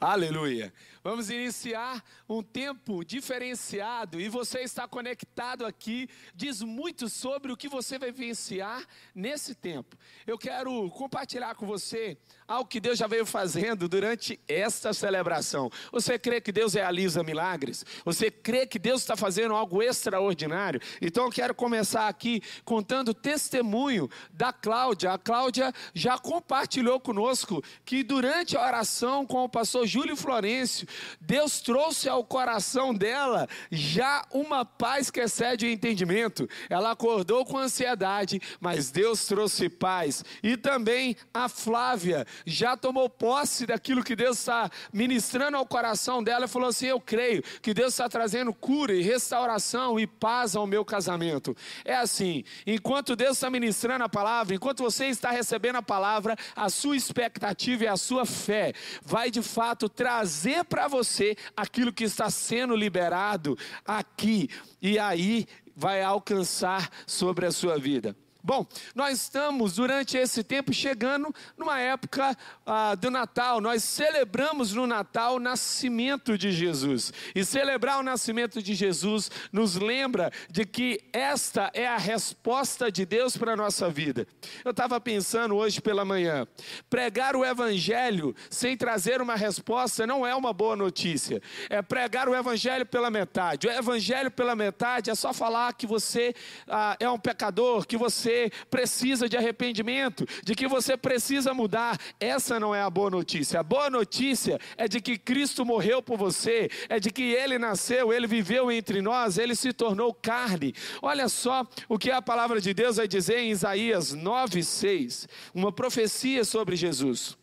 Aleluia. Vamos iniciar um tempo diferenciado e você está conectado aqui, diz muito sobre o que você vai vivenciar nesse tempo. Eu quero compartilhar com você algo que Deus já veio fazendo durante esta celebração. Você crê que Deus realiza milagres? Você crê que Deus está fazendo algo extraordinário? Então eu quero começar aqui contando o testemunho da Cláudia. A Cláudia já compartilhou conosco que durante a oração com o pastor Júlio Florencio, Deus trouxe ao coração dela já uma paz que excede o entendimento. Ela acordou com ansiedade, mas Deus trouxe paz. E também a Flávia já tomou posse daquilo que Deus está ministrando ao coração dela e falou assim: Eu creio que Deus está trazendo cura e restauração e paz ao meu casamento. É assim, enquanto Deus está ministrando a palavra, enquanto você está recebendo a palavra, a sua expectativa e a sua fé vai de fato trazer para você aquilo que está sendo liberado aqui, e aí vai alcançar sobre a sua vida. Bom, nós estamos durante esse tempo chegando numa época ah, do Natal. Nós celebramos no Natal o nascimento de Jesus. E celebrar o nascimento de Jesus nos lembra de que esta é a resposta de Deus para a nossa vida. Eu estava pensando hoje pela manhã: pregar o Evangelho sem trazer uma resposta não é uma boa notícia. É pregar o Evangelho pela metade. O Evangelho pela metade é só falar que você ah, é um pecador, que você precisa de arrependimento, de que você precisa mudar. Essa não é a boa notícia. A boa notícia é de que Cristo morreu por você, é de que ele nasceu, ele viveu entre nós, ele se tornou carne. Olha só o que a palavra de Deus vai dizer em Isaías 9:6, uma profecia sobre Jesus.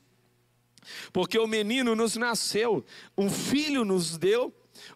Porque o menino nos nasceu, um filho nos deu,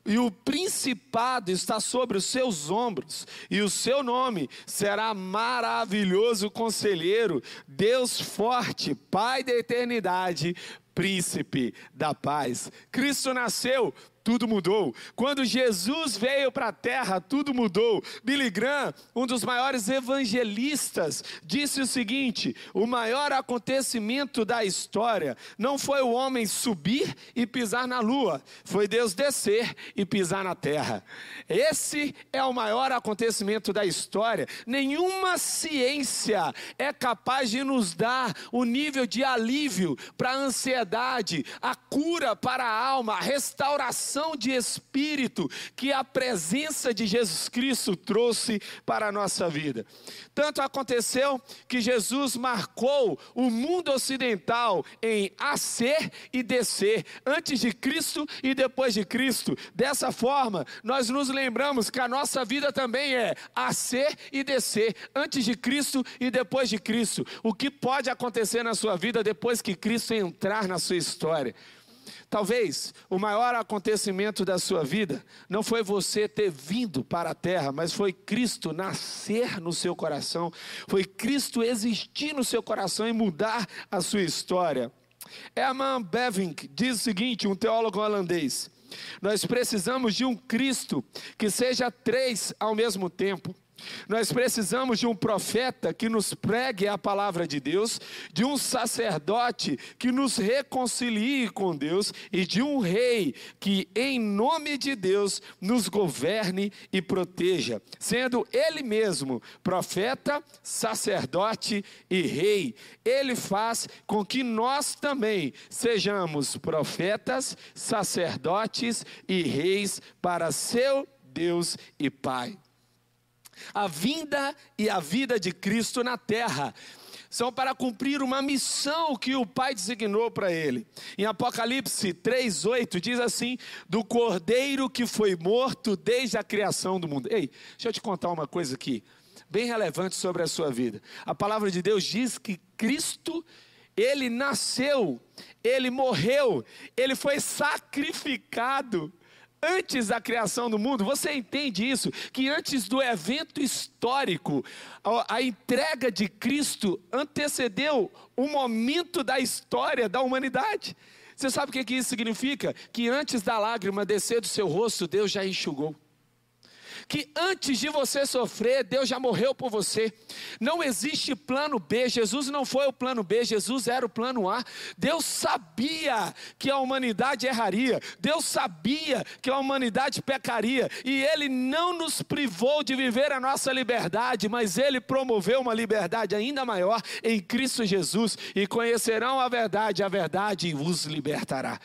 e o principado está sobre os seus ombros, e o seu nome será maravilhoso conselheiro, Deus forte, Pai da eternidade, príncipe da paz. Cristo nasceu tudo mudou. Quando Jesus veio para a terra, tudo mudou. Billy Graham, um dos maiores evangelistas, disse o seguinte: o maior acontecimento da história não foi o homem subir e pisar na lua, foi Deus descer e pisar na terra. Esse é o maior acontecimento da história. Nenhuma ciência é capaz de nos dar o nível de alívio para a ansiedade, a cura para a alma, a restauração de espírito que a presença de Jesus Cristo trouxe para a nossa vida. Tanto aconteceu que Jesus marcou o mundo ocidental em ascer e descer, antes de Cristo e depois de Cristo. Dessa forma, nós nos lembramos que a nossa vida também é ascer e descer, antes de Cristo e depois de Cristo. O que pode acontecer na sua vida depois que Cristo entrar na sua história? Talvez o maior acontecimento da sua vida não foi você ter vindo para a terra, mas foi Cristo nascer no seu coração, foi Cristo existir no seu coração e mudar a sua história. Herman Bevink diz o seguinte, um teólogo holandês: Nós precisamos de um Cristo que seja três ao mesmo tempo. Nós precisamos de um profeta que nos pregue a palavra de Deus, de um sacerdote que nos reconcilie com Deus e de um rei que, em nome de Deus, nos governe e proteja, sendo Ele mesmo profeta, sacerdote e rei. Ele faz com que nós também sejamos profetas, sacerdotes e reis para seu Deus e Pai. A vinda e a vida de Cristo na terra são para cumprir uma missão que o Pai designou para ele. Em Apocalipse 3:8 diz assim: "Do cordeiro que foi morto desde a criação do mundo". Ei, deixa eu te contar uma coisa aqui, bem relevante sobre a sua vida. A palavra de Deus diz que Cristo ele nasceu, ele morreu, ele foi sacrificado antes da criação do mundo, você entende isso? Que antes do evento histórico, a, a entrega de Cristo antecedeu o momento da história da humanidade. Você sabe o que, que isso significa? Que antes da lágrima descer do seu rosto, Deus já enxugou que antes de você sofrer, Deus já morreu por você. Não existe plano B. Jesus não foi o plano B, Jesus era o plano A. Deus sabia que a humanidade erraria, Deus sabia que a humanidade pecaria, e Ele não nos privou de viver a nossa liberdade, mas Ele promoveu uma liberdade ainda maior em Cristo Jesus, e conhecerão a verdade, a verdade os libertará.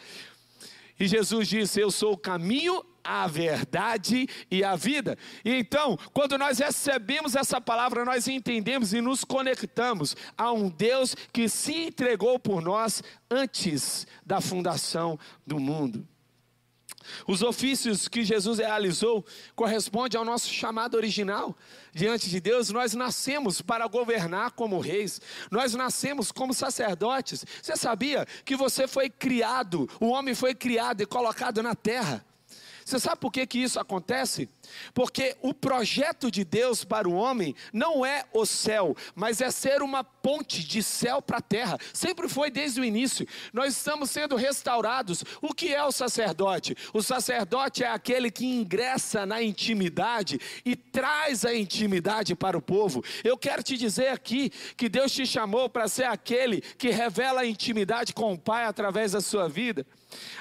E Jesus disse: Eu sou o caminho, a verdade e a vida. E então, quando nós recebemos essa palavra, nós entendemos e nos conectamos a um Deus que se entregou por nós antes da fundação do mundo. Os ofícios que Jesus realizou correspondem ao nosso chamado original. Diante de Deus, nós nascemos para governar como reis, nós nascemos como sacerdotes. Você sabia que você foi criado, o homem foi criado e colocado na terra? Você sabe por que, que isso acontece? Porque o projeto de Deus para o homem não é o céu, mas é ser uma ponte de céu para a terra. Sempre foi desde o início. Nós estamos sendo restaurados. O que é o sacerdote? O sacerdote é aquele que ingressa na intimidade e traz a intimidade para o povo. Eu quero te dizer aqui que Deus te chamou para ser aquele que revela a intimidade com o Pai através da sua vida.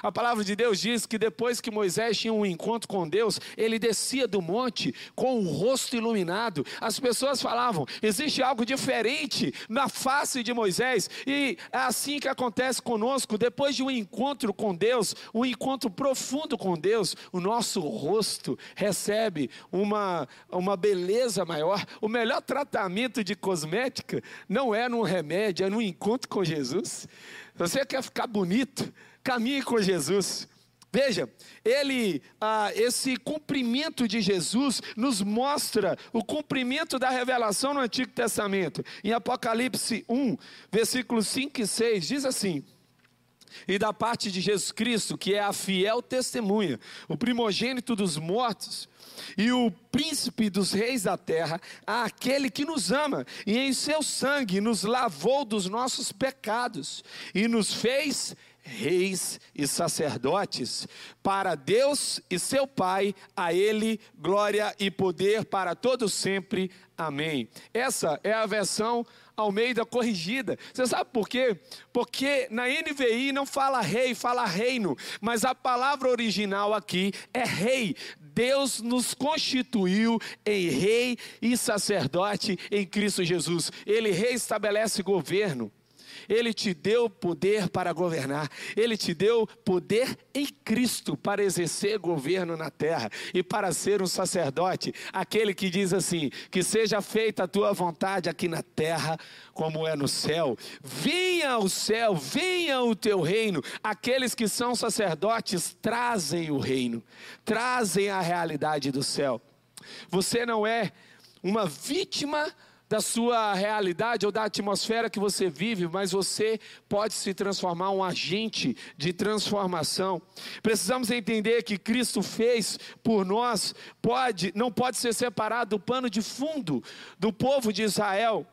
A palavra de Deus diz que depois que Moisés tinha um encontro com Deus, ele descia do monte com o rosto iluminado. As pessoas falavam: existe algo diferente na face de Moisés, e é assim que acontece conosco. Depois de um encontro com Deus, um encontro profundo com Deus, o nosso rosto recebe uma, uma beleza maior. O melhor tratamento de cosmética não é num remédio, é num encontro com Jesus. Você quer ficar bonito? Caminhe com Jesus. Veja, ele, ah, esse cumprimento de Jesus nos mostra o cumprimento da revelação no Antigo Testamento. Em Apocalipse 1, versículos 5 e 6, diz assim: E da parte de Jesus Cristo, que é a fiel testemunha, o primogênito dos mortos, e o príncipe dos reis da terra, aquele que nos ama e em seu sangue nos lavou dos nossos pecados e nos fez reis e sacerdotes, para Deus e seu Pai, a Ele glória e poder para todos sempre. Amém. Essa é a versão Almeida corrigida. Você sabe por quê? Porque na NVI não fala rei, fala reino, mas a palavra original aqui é rei. Deus nos constituiu em rei e sacerdote em Cristo Jesus. Ele reestabelece governo. Ele te deu poder para governar, Ele te deu poder em Cristo para exercer governo na terra e para ser um sacerdote, aquele que diz assim: que seja feita a tua vontade aqui na terra, como é no céu. Venha o céu, venha o teu reino. Aqueles que são sacerdotes trazem o reino, trazem a realidade do céu. Você não é uma vítima da sua realidade ou da atmosfera que você vive, mas você pode se transformar um agente de transformação. Precisamos entender que Cristo fez por nós pode, não pode ser separado do pano de fundo do povo de Israel.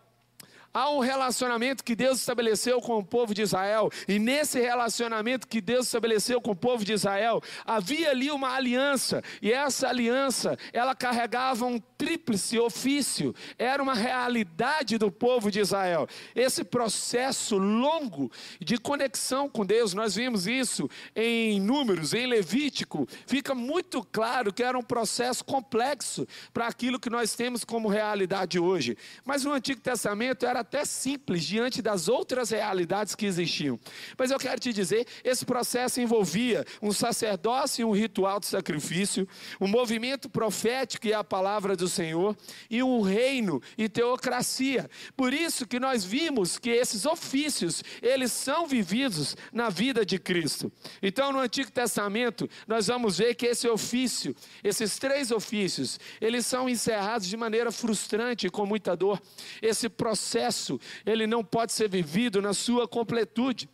Há um relacionamento que Deus estabeleceu com o povo de Israel, e nesse relacionamento que Deus estabeleceu com o povo de Israel, havia ali uma aliança, e essa aliança, ela carregava um tríplice ofício, era uma realidade do povo de Israel. Esse processo longo de conexão com Deus, nós vimos isso em Números, em Levítico, fica muito claro que era um processo complexo para aquilo que nós temos como realidade hoje. Mas no Antigo Testamento era até simples diante das outras realidades que existiam. Mas eu quero te dizer, esse processo envolvia um sacerdócio e um ritual de sacrifício, um movimento profético e a palavra do Senhor, e um reino e teocracia. Por isso que nós vimos que esses ofícios, eles são vividos na vida de Cristo. Então, no Antigo Testamento, nós vamos ver que esse ofício, esses três ofícios, eles são encerrados de maneira frustrante e com muita dor. Esse processo processo, ele não pode ser vivido na sua completude.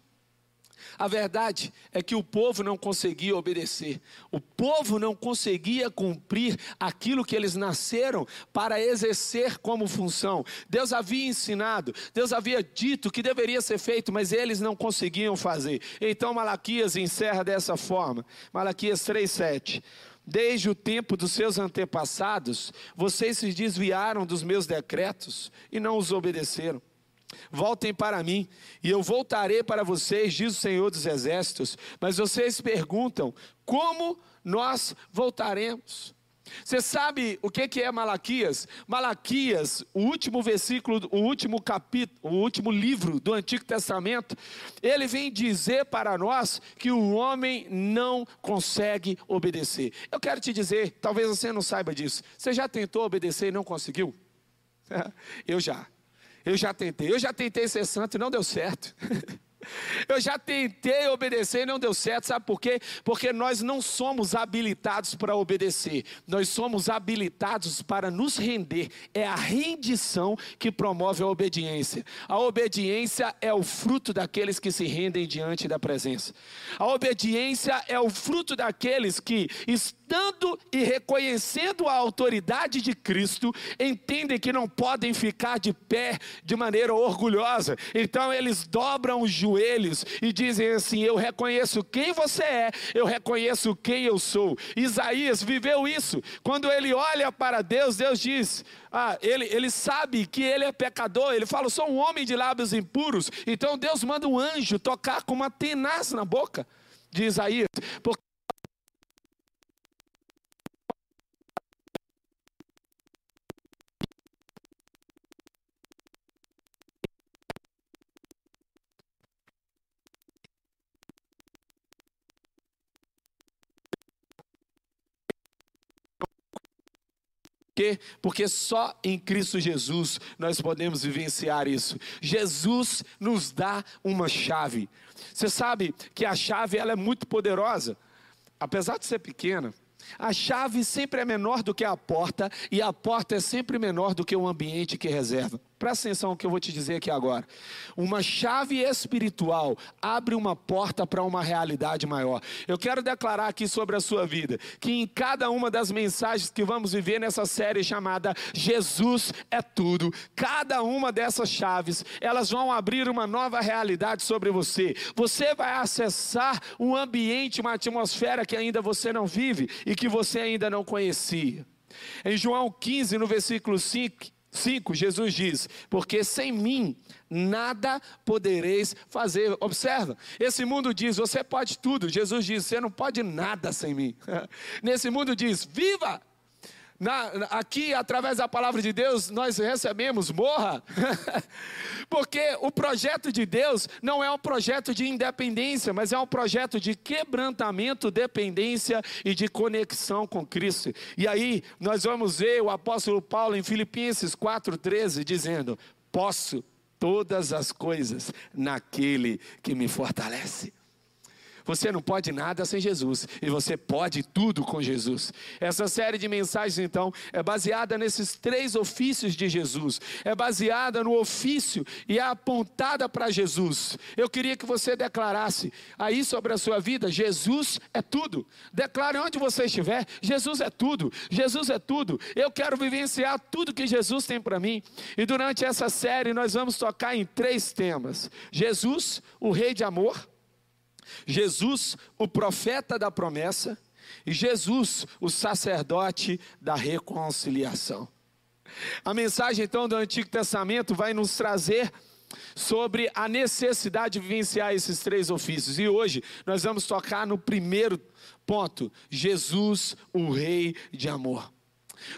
A verdade é que o povo não conseguia obedecer, o povo não conseguia cumprir aquilo que eles nasceram para exercer como função. Deus havia ensinado, Deus havia dito que deveria ser feito, mas eles não conseguiam fazer. Então Malaquias encerra dessa forma: Malaquias 3,7. Desde o tempo dos seus antepassados, vocês se desviaram dos meus decretos e não os obedeceram. Voltem para mim, e eu voltarei para vocês, diz o Senhor dos Exércitos. Mas vocês perguntam: como nós voltaremos? Você sabe o que é Malaquias? Malaquias, o último versículo, o último capítulo, o último livro do Antigo Testamento, ele vem dizer para nós que o homem não consegue obedecer. Eu quero te dizer, talvez você não saiba disso. Você já tentou obedecer e não conseguiu? Eu já. Eu já tentei. Eu já tentei ser santo e não deu certo. Eu já tentei obedecer e não deu certo, sabe por quê? Porque nós não somos habilitados para obedecer, nós somos habilitados para nos render. É a rendição que promove a obediência. A obediência é o fruto daqueles que se rendem diante da presença. A obediência é o fruto daqueles que, estando e reconhecendo a autoridade de Cristo, entendem que não podem ficar de pé de maneira orgulhosa. Então eles dobram os joelhos e dizem assim: Eu reconheço quem você é, eu reconheço quem eu sou. Isaías viveu isso. Quando ele olha para Deus, Deus diz: ah, ele, ele sabe que ele é pecador. Ele fala: Sou um homem de lábios impuros. Então Deus manda um anjo tocar com uma tenaz na boca de Isaías, porque quê? Porque só em Cristo Jesus nós podemos vivenciar isso. Jesus nos dá uma chave. Você sabe que a chave ela é muito poderosa, apesar de ser pequena. A chave sempre é menor do que a porta e a porta é sempre menor do que o ambiente que reserva. Presta atenção no que eu vou te dizer aqui agora. Uma chave espiritual abre uma porta para uma realidade maior. Eu quero declarar aqui sobre a sua vida que em cada uma das mensagens que vamos viver nessa série chamada Jesus é tudo, cada uma dessas chaves, elas vão abrir uma nova realidade sobre você. Você vai acessar um ambiente, uma atmosfera que ainda você não vive e que você ainda não conhecia. Em João 15, no versículo 5, 5, Jesus diz: Porque sem mim nada podereis fazer. Observa, esse mundo diz: Você pode tudo. Jesus diz: Você não pode nada sem mim. Nesse mundo diz: Viva! Na, aqui, através da palavra de Deus, nós recebemos morra, porque o projeto de Deus não é um projeto de independência, mas é um projeto de quebrantamento, dependência e de conexão com Cristo. E aí, nós vamos ver o apóstolo Paulo em Filipenses 4,13 dizendo: Posso todas as coisas naquele que me fortalece. Você não pode nada sem Jesus e você pode tudo com Jesus. Essa série de mensagens, então, é baseada nesses três ofícios de Jesus, é baseada no ofício e é apontada para Jesus. Eu queria que você declarasse aí sobre a sua vida: Jesus é tudo. Declare onde você estiver: Jesus é tudo, Jesus é tudo. Eu quero vivenciar tudo que Jesus tem para mim. E durante essa série, nós vamos tocar em três temas: Jesus, o Rei de amor. Jesus, o profeta da promessa, e Jesus, o sacerdote da reconciliação. A mensagem então do Antigo Testamento vai nos trazer sobre a necessidade de vivenciar esses três ofícios. E hoje nós vamos tocar no primeiro ponto: Jesus, o Rei de amor.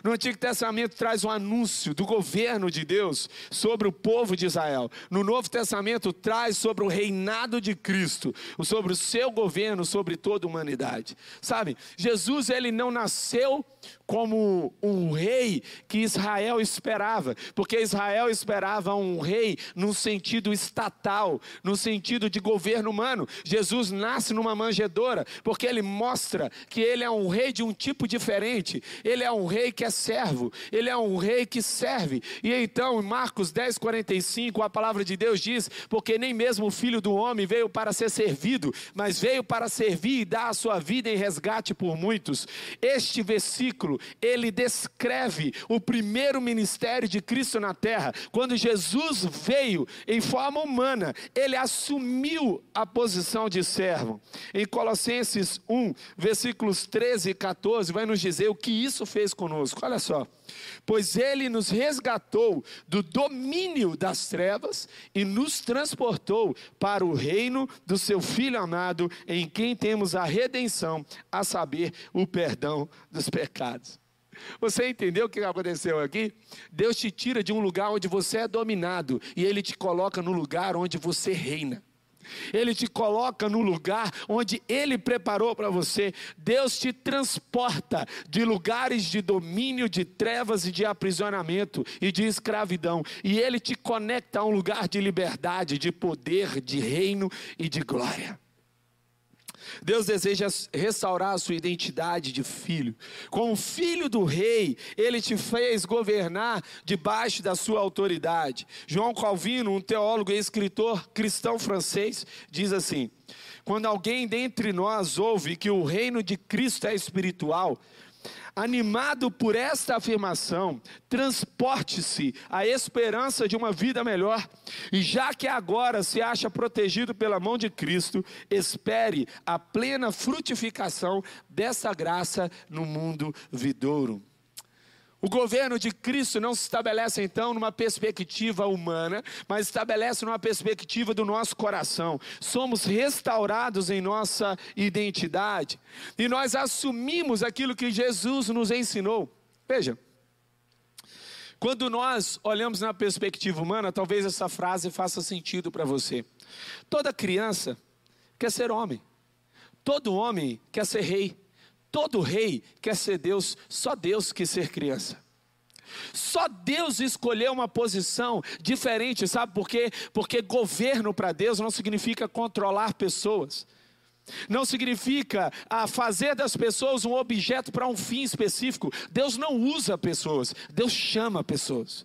No Antigo Testamento traz um anúncio do governo de Deus sobre o povo de Israel. No Novo Testamento traz sobre o reinado de Cristo, sobre o seu governo sobre toda a humanidade. Sabe, Jesus ele não nasceu como um rei que Israel esperava, porque Israel esperava um rei no sentido estatal, no sentido de governo humano. Jesus nasce numa manjedoura, porque ele mostra que ele é um rei de um tipo diferente, ele é um rei que é servo, ele é um rei que serve. E então, em Marcos 10, 45, a palavra de Deus diz: Porque nem mesmo o filho do homem veio para ser servido, mas veio para servir e dar a sua vida em resgate por muitos. Este versículo, ele descreve o primeiro ministério de Cristo na terra. Quando Jesus veio em forma humana, ele assumiu a posição de servo. Em Colossenses 1, versículos 13 e 14, vai nos dizer o que isso fez conosco. Olha só. Pois ele nos resgatou do domínio das trevas e nos transportou para o reino do seu Filho amado, em quem temos a redenção, a saber, o perdão dos pecados. Você entendeu o que aconteceu aqui? Deus te tira de um lugar onde você é dominado e Ele te coloca no lugar onde você reina. Ele te coloca no lugar onde Ele preparou para você. Deus te transporta de lugares de domínio, de trevas e de aprisionamento e de escravidão. E Ele te conecta a um lugar de liberdade, de poder, de reino e de glória. Deus deseja restaurar a sua identidade de filho. Como filho do rei, ele te fez governar debaixo da sua autoridade. João Calvino, um teólogo e escritor cristão francês, diz assim: Quando alguém dentre nós ouve que o reino de Cristo é espiritual, Animado por esta afirmação, transporte-se a esperança de uma vida melhor, e já que agora se acha protegido pela mão de Cristo, espere a plena frutificação dessa graça no mundo vidouro. O governo de Cristo não se estabelece então numa perspectiva humana, mas estabelece numa perspectiva do nosso coração. Somos restaurados em nossa identidade e nós assumimos aquilo que Jesus nos ensinou. Veja, quando nós olhamos na perspectiva humana, talvez essa frase faça sentido para você. Toda criança quer ser homem, todo homem quer ser rei. Todo rei quer ser Deus, só Deus quis ser criança. Só Deus escolheu uma posição diferente, sabe por quê? Porque governo para Deus não significa controlar pessoas. Não significa ah, fazer das pessoas um objeto para um fim específico. Deus não usa pessoas, Deus chama pessoas.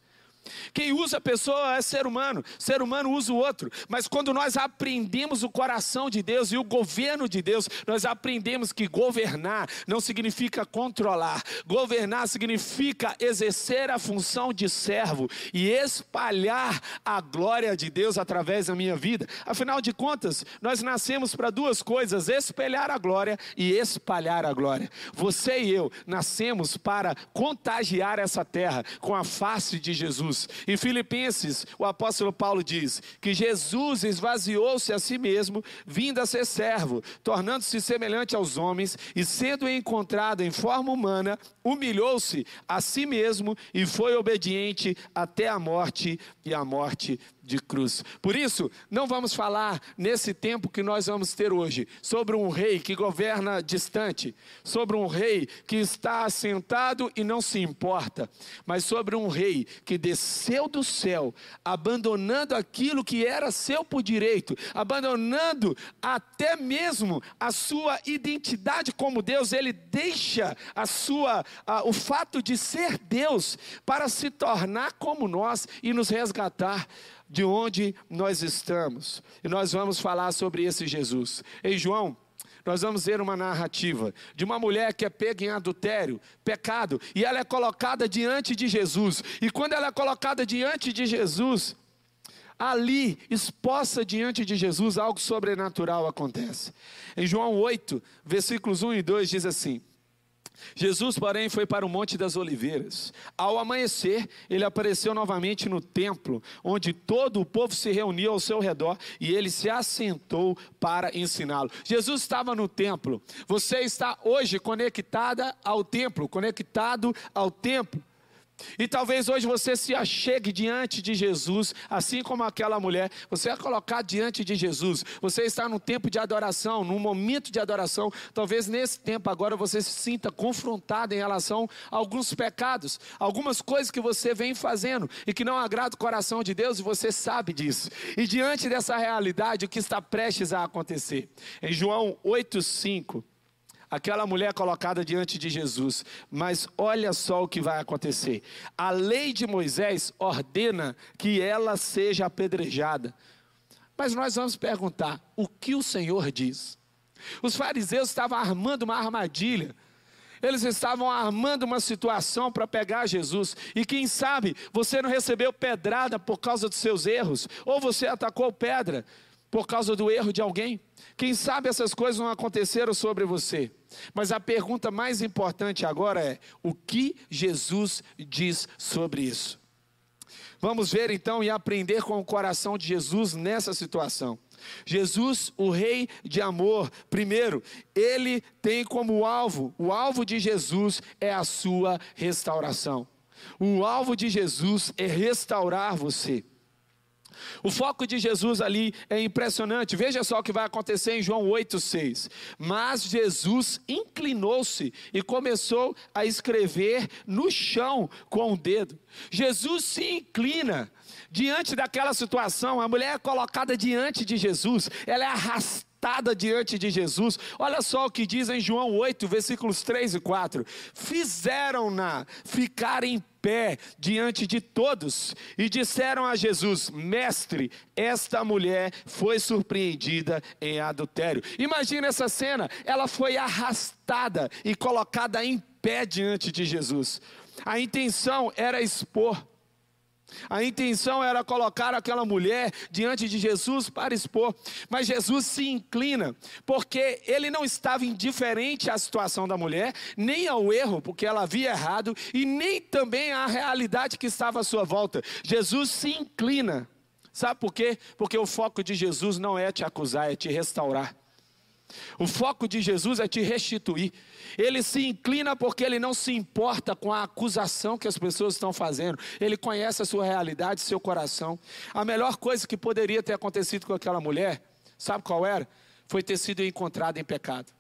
Quem usa a pessoa é ser humano, ser humano usa o outro. Mas quando nós aprendemos o coração de Deus e o governo de Deus, nós aprendemos que governar não significa controlar, governar significa exercer a função de servo e espalhar a glória de Deus através da minha vida. Afinal de contas, nós nascemos para duas coisas: espelhar a glória e espalhar a glória. Você e eu nascemos para contagiar essa terra com a face de Jesus. Jesus. Em Filipenses, o apóstolo Paulo diz que Jesus esvaziou-se a si mesmo, vindo a ser servo, tornando-se semelhante aos homens e sendo encontrado em forma humana, humilhou-se a si mesmo e foi obediente até a morte e a morte de cruz. Por isso, não vamos falar nesse tempo que nós vamos ter hoje sobre um rei que governa distante, sobre um rei que está assentado e não se importa, mas sobre um rei que desceu do céu, abandonando aquilo que era seu por direito, abandonando até mesmo a sua identidade como Deus, ele deixa a sua a, o fato de ser Deus para se tornar como nós e nos resgatar de onde nós estamos. E nós vamos falar sobre esse Jesus. Em João, nós vamos ver uma narrativa de uma mulher que é pega em adultério, pecado, e ela é colocada diante de Jesus. E quando ela é colocada diante de Jesus, ali, exposta diante de Jesus, algo sobrenatural acontece. Em João 8, versículos 1 e 2 diz assim: Jesus, porém, foi para o Monte das Oliveiras. Ao amanhecer, ele apareceu novamente no templo, onde todo o povo se reuniu ao seu redor e ele se assentou para ensiná-lo. Jesus estava no templo. Você está hoje conectada ao templo, conectado ao templo. E talvez hoje você se achegue diante de Jesus, assim como aquela mulher, você é colocado diante de Jesus. Você está num tempo de adoração, num momento de adoração. Talvez nesse tempo agora você se sinta confrontado em relação a alguns pecados, algumas coisas que você vem fazendo e que não agrada o coração de Deus e você sabe disso. E diante dessa realidade, o que está prestes a acontecer? Em João 8:5, aquela mulher colocada diante de Jesus. Mas olha só o que vai acontecer. A lei de Moisés ordena que ela seja apedrejada. Mas nós vamos perguntar: o que o Senhor diz? Os fariseus estavam armando uma armadilha. Eles estavam armando uma situação para pegar Jesus. E quem sabe você não recebeu pedrada por causa dos seus erros, ou você atacou pedra por causa do erro de alguém. Quem sabe essas coisas não aconteceram sobre você. Mas a pergunta mais importante agora é: o que Jesus diz sobre isso? Vamos ver então e aprender com o coração de Jesus nessa situação. Jesus, o Rei de amor, primeiro, ele tem como alvo, o alvo de Jesus é a sua restauração. O alvo de Jesus é restaurar você. O foco de Jesus ali é impressionante. Veja só o que vai acontecer em João 8,6. Mas Jesus inclinou-se e começou a escrever no chão com o dedo. Jesus se inclina diante daquela situação. A mulher é colocada diante de Jesus, ela é arrastada diante de Jesus. Olha só o que diz em João 8, versículos 3 e 4. Fizeram-na ficar em pé diante de todos e disseram a Jesus: Mestre, esta mulher foi surpreendida em adultério. Imagina essa cena, ela foi arrastada e colocada em pé diante de Jesus. A intenção era expor a intenção era colocar aquela mulher diante de Jesus para expor, mas Jesus se inclina, porque ele não estava indiferente à situação da mulher, nem ao erro, porque ela havia errado, e nem também à realidade que estava à sua volta. Jesus se inclina. Sabe por quê? Porque o foco de Jesus não é te acusar, é te restaurar. O foco de Jesus é te restituir. Ele se inclina porque ele não se importa com a acusação que as pessoas estão fazendo. Ele conhece a sua realidade, seu coração. A melhor coisa que poderia ter acontecido com aquela mulher, sabe qual era? Foi ter sido encontrada em pecado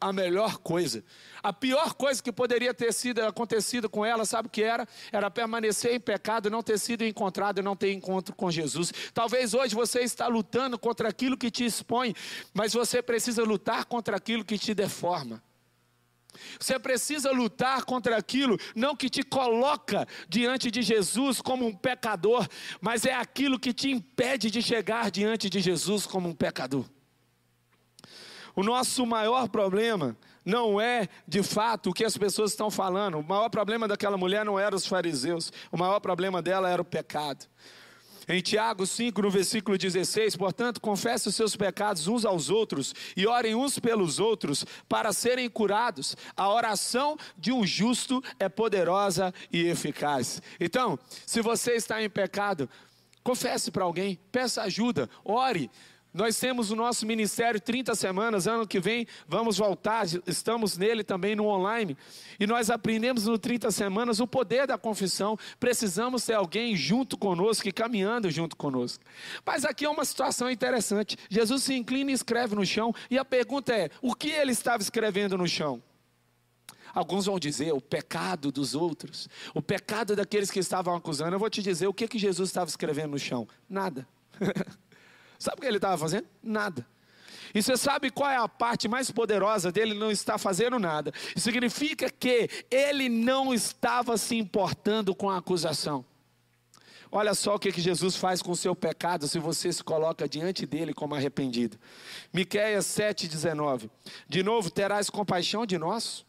a melhor coisa. A pior coisa que poderia ter sido acontecido com ela, sabe o que era? Era permanecer em pecado, não ter sido encontrado não ter encontro com Jesus. Talvez hoje você está lutando contra aquilo que te expõe, mas você precisa lutar contra aquilo que te deforma. Você precisa lutar contra aquilo, não que te coloca diante de Jesus como um pecador, mas é aquilo que te impede de chegar diante de Jesus como um pecador. O nosso maior problema não é, de fato, o que as pessoas estão falando. O maior problema daquela mulher não era os fariseus. O maior problema dela era o pecado. Em Tiago 5, no versículo 16, portanto, confesse os seus pecados uns aos outros e orem uns pelos outros para serem curados. A oração de um justo é poderosa e eficaz. Então, se você está em pecado, confesse para alguém, peça ajuda, ore, nós temos o nosso ministério 30 semanas, ano que vem vamos voltar, estamos nele também no online. E nós aprendemos no 30 semanas o poder da confissão. Precisamos ter alguém junto conosco e caminhando junto conosco. Mas aqui é uma situação interessante. Jesus se inclina e escreve no chão, e a pergunta é: o que ele estava escrevendo no chão? Alguns vão dizer o pecado dos outros, o pecado daqueles que estavam acusando. Eu vou te dizer o que, que Jesus estava escrevendo no chão: nada. Sabe o que ele estava fazendo? Nada. E você sabe qual é a parte mais poderosa dele não estar fazendo nada? Significa que ele não estava se importando com a acusação. Olha só o que, que Jesus faz com o seu pecado se você se coloca diante dele como arrependido. Miqueias 7,19. De novo, terás compaixão de nós?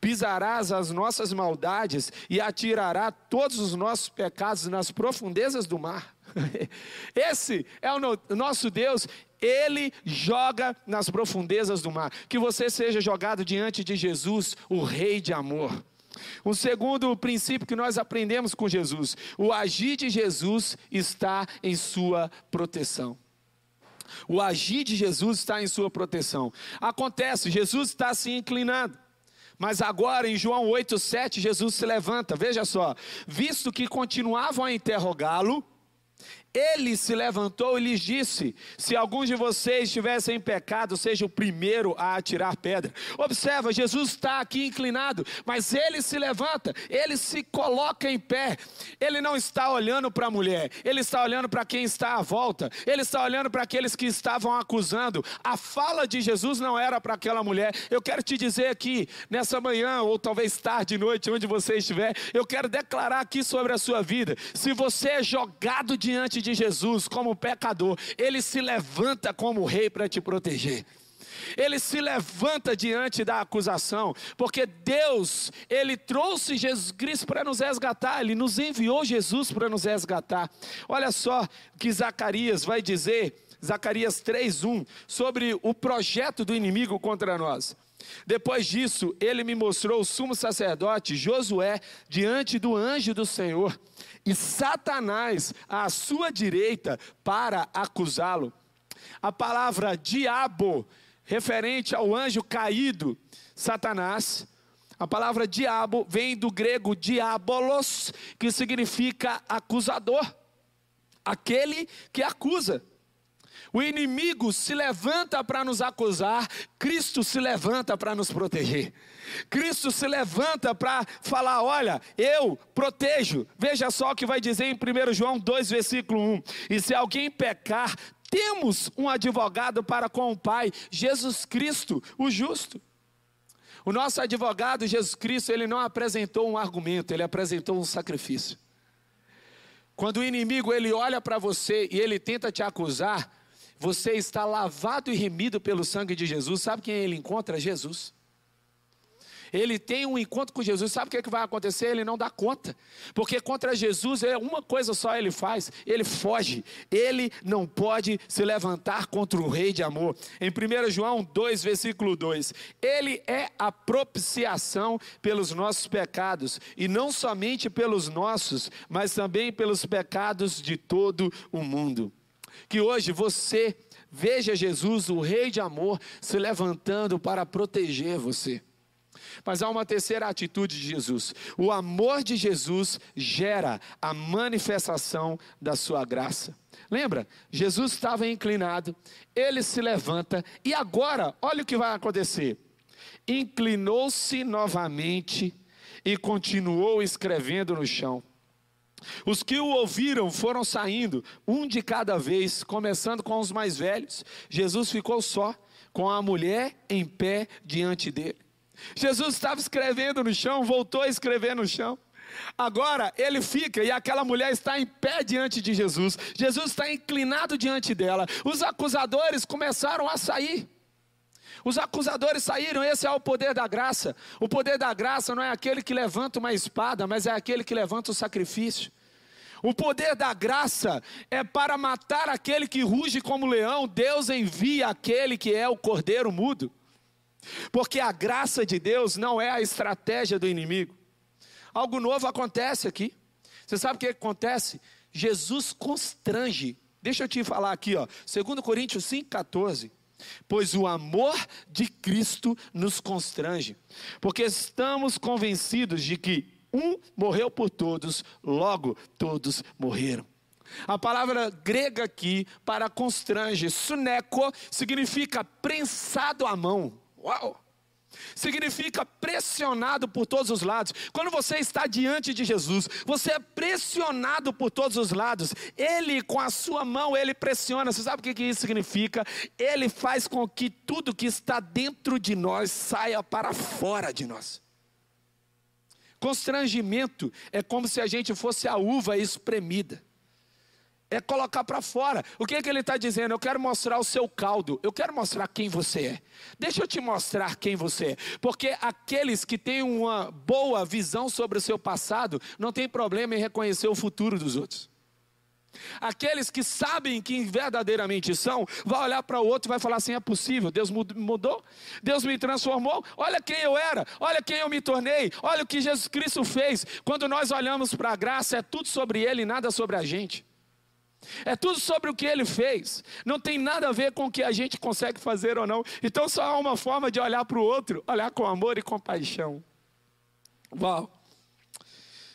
Pisarás as nossas maldades e atirará todos os nossos pecados nas profundezas do mar. Esse é o nosso Deus, ele joga nas profundezas do mar. Que você seja jogado diante de Jesus, o Rei de amor. Um segundo princípio que nós aprendemos com Jesus: o agir de Jesus está em sua proteção. O agir de Jesus está em sua proteção. Acontece, Jesus está se inclinando. Mas agora em João 8,7, Jesus se levanta, veja só, visto que continuavam a interrogá-lo, Ele se levantou e lhes disse: Se alguns de vocês estivessem em pecado, seja o primeiro a atirar pedra. Observa, Jesus está aqui inclinado, mas ele se levanta, ele se coloca em pé. Ele não está olhando para a mulher, ele está olhando para quem está à volta, ele está olhando para aqueles que estavam acusando. A fala de Jesus não era para aquela mulher. Eu quero te dizer aqui, nessa manhã, ou talvez tarde, noite, onde você estiver, eu quero declarar aqui sobre a sua vida. Se você é jogado diante de de Jesus como pecador, ele se levanta como rei para te proteger. Ele se levanta diante da acusação, porque Deus, ele trouxe Jesus Cristo para nos resgatar, ele nos enviou Jesus para nos resgatar. Olha só que Zacarias vai dizer, Zacarias 3:1, sobre o projeto do inimigo contra nós. Depois disso, ele me mostrou o sumo sacerdote Josué diante do anjo do Senhor e Satanás à sua direita para acusá-lo. A palavra diabo, referente ao anjo caído, Satanás, a palavra diabo vem do grego diabolos, que significa acusador, aquele que acusa. O inimigo se levanta para nos acusar, Cristo se levanta para nos proteger. Cristo se levanta para falar: olha, eu protejo. Veja só o que vai dizer em 1 João 2, versículo 1: E se alguém pecar, temos um advogado para com o Pai, Jesus Cristo, o justo. O nosso advogado, Jesus Cristo, ele não apresentou um argumento, ele apresentou um sacrifício. Quando o inimigo ele olha para você e ele tenta te acusar, você está lavado e remido pelo sangue de Jesus. Sabe quem ele encontra? Jesus. Ele tem um encontro com Jesus, sabe o que, é que vai acontecer? Ele não dá conta, porque contra Jesus é uma coisa só ele faz: ele foge, ele não pode se levantar contra o Rei de amor. Em 1 João 2, versículo 2: Ele é a propiciação pelos nossos pecados, e não somente pelos nossos, mas também pelos pecados de todo o mundo que hoje você veja Jesus, o Rei de amor, se levantando para proteger você. Mas há uma terceira atitude de Jesus. O amor de Jesus gera a manifestação da sua graça. Lembra? Jesus estava inclinado, ele se levanta e agora, olha o que vai acontecer. Inclinou-se novamente e continuou escrevendo no chão. Os que o ouviram foram saindo, um de cada vez, começando com os mais velhos. Jesus ficou só, com a mulher em pé diante dele. Jesus estava escrevendo no chão, voltou a escrever no chão. Agora ele fica e aquela mulher está em pé diante de Jesus. Jesus está inclinado diante dela. Os acusadores começaram a sair. Os acusadores saíram, esse é o poder da graça. O poder da graça não é aquele que levanta uma espada, mas é aquele que levanta o sacrifício. O poder da graça é para matar aquele que ruge como leão, Deus envia aquele que é o cordeiro mudo. Porque a graça de Deus não é a estratégia do inimigo. Algo novo acontece aqui. Você sabe o que acontece? Jesus constrange. Deixa eu te falar aqui, ó, 2 Coríntios 5,14. Pois o amor de Cristo nos constrange, porque estamos convencidos de que um morreu por todos, logo todos morreram. A palavra grega aqui para constrange, suneco, significa prensado à mão. Uau! Significa pressionado por todos os lados. Quando você está diante de Jesus, você é pressionado por todos os lados. Ele, com a sua mão, ele pressiona. Você sabe o que isso significa? Ele faz com que tudo que está dentro de nós saia para fora de nós. Constrangimento é como se a gente fosse a uva espremida é colocar para fora. O que, é que ele está dizendo? Eu quero mostrar o seu caldo, eu quero mostrar quem você é. Deixa eu te mostrar quem você é. Porque aqueles que têm uma boa visão sobre o seu passado, não tem problema em reconhecer o futuro dos outros. Aqueles que sabem quem verdadeiramente são, vai olhar para o outro e vai falar assim: é possível, Deus mudou, Deus me transformou, olha quem eu era, olha quem eu me tornei, olha o que Jesus Cristo fez. Quando nós olhamos para a graça, é tudo sobre Ele e nada sobre a gente. É tudo sobre o que ele fez. Não tem nada a ver com o que a gente consegue fazer ou não. Então só há uma forma de olhar para o outro, olhar com amor e compaixão. Uau!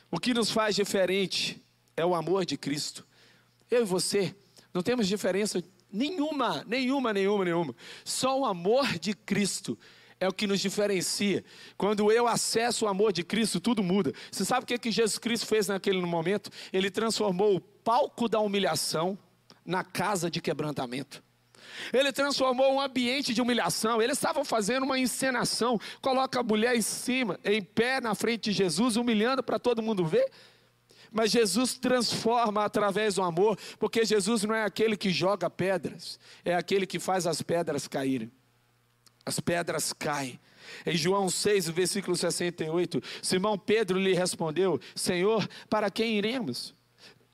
O que nos faz diferente é o amor de Cristo. eu e você, não temos diferença nenhuma, nenhuma, nenhuma, nenhuma. Só o amor de Cristo é o que nos diferencia. Quando eu acesso o amor de Cristo, tudo muda. Você sabe o que, que Jesus Cristo fez naquele momento? Ele transformou o palco da humilhação na casa de quebrantamento. Ele transformou um ambiente de humilhação. Eles estavam fazendo uma encenação. Coloca a mulher em cima, em pé na frente de Jesus, humilhando para todo mundo ver. Mas Jesus transforma através do amor, porque Jesus não é aquele que joga pedras, é aquele que faz as pedras caírem as pedras caem. Em João 6, versículo 68, Simão Pedro lhe respondeu: Senhor, para quem iremos?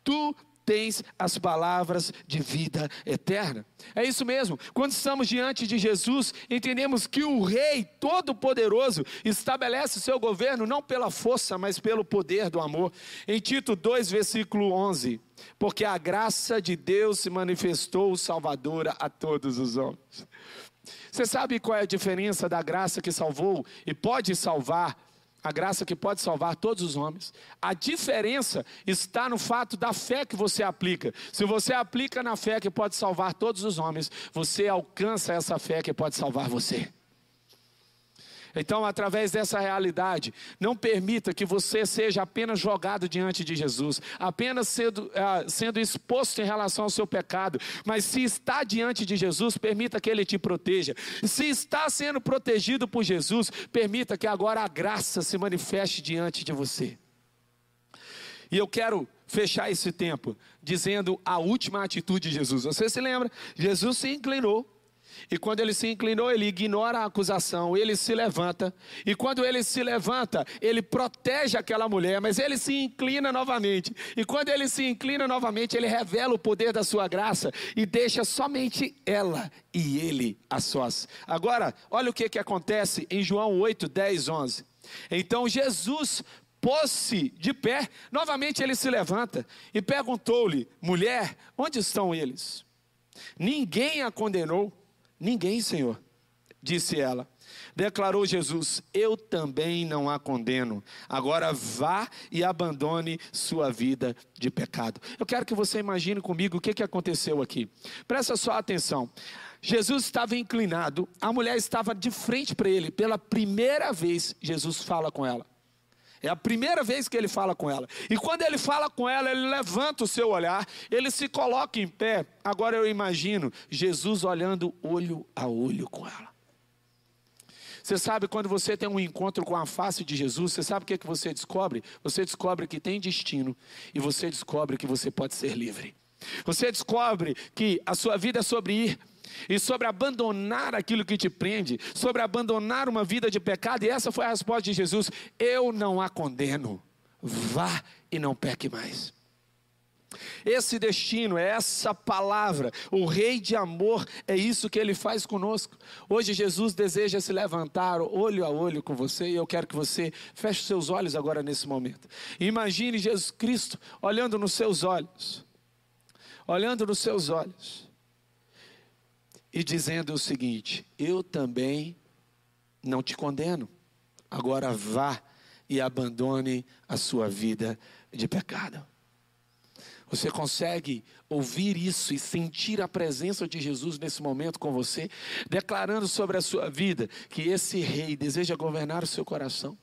Tu tens as palavras de vida eterna. É isso mesmo. Quando estamos diante de Jesus, entendemos que o Rei Todo-Poderoso estabelece o seu governo não pela força, mas pelo poder do amor. Em Tito 2, versículo 11: Porque a graça de Deus se manifestou salvadora a todos os homens. Você sabe qual é a diferença da graça que salvou e pode salvar, a graça que pode salvar todos os homens? A diferença está no fato da fé que você aplica. Se você aplica na fé que pode salvar todos os homens, você alcança essa fé que pode salvar você. Então, através dessa realidade, não permita que você seja apenas jogado diante de Jesus, apenas sendo, uh, sendo exposto em relação ao seu pecado, mas se está diante de Jesus, permita que Ele te proteja. Se está sendo protegido por Jesus, permita que agora a graça se manifeste diante de você. E eu quero fechar esse tempo dizendo a última atitude de Jesus. Você se lembra? Jesus se inclinou e quando ele se inclinou, ele ignora a acusação, ele se levanta. E quando ele se levanta, ele protege aquela mulher, mas ele se inclina novamente. E quando ele se inclina novamente, ele revela o poder da sua graça e deixa somente ela e ele a sós. Agora, olha o que, que acontece em João 8, 10, 11. Então Jesus pôs-se de pé, novamente ele se levanta e perguntou-lhe: mulher, onde estão eles? Ninguém a condenou. Ninguém, Senhor, disse ela. Declarou Jesus: Eu também não a condeno. Agora vá e abandone sua vida de pecado. Eu quero que você imagine comigo o que, que aconteceu aqui. Presta só atenção. Jesus estava inclinado, a mulher estava de frente para ele. Pela primeira vez, Jesus fala com ela. É a primeira vez que ele fala com ela. E quando ele fala com ela, ele levanta o seu olhar, ele se coloca em pé. Agora eu imagino Jesus olhando olho a olho com ela. Você sabe quando você tem um encontro com a face de Jesus, você sabe o que, é que você descobre? Você descobre que tem destino e você descobre que você pode ser livre. Você descobre que a sua vida é sobre ir e sobre abandonar aquilo que te prende, sobre abandonar uma vida de pecado, e essa foi a resposta de Jesus: Eu não a condeno, vá e não peque mais. Esse destino, essa palavra, o Rei de amor, é isso que ele faz conosco. Hoje Jesus deseja se levantar olho a olho com você e eu quero que você feche seus olhos agora nesse momento. Imagine Jesus Cristo olhando nos seus olhos, olhando nos seus olhos e dizendo o seguinte: Eu também não te condeno, agora vá e abandone a sua vida de pecado. Você consegue ouvir isso e sentir a presença de Jesus nesse momento com você, declarando sobre a sua vida que esse rei deseja governar o seu coração?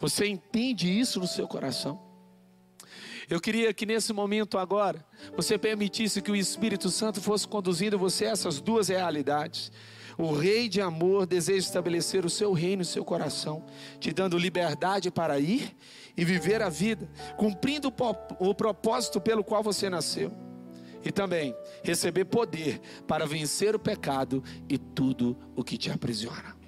Você entende isso no seu coração? Eu queria que nesse momento agora, você permitisse que o Espírito Santo fosse conduzindo você a essas duas realidades. O Rei de amor deseja estabelecer o seu reino no seu coração, te dando liberdade para ir e viver a vida, cumprindo o propósito pelo qual você nasceu. E também receber poder para vencer o pecado e tudo o que te aprisiona.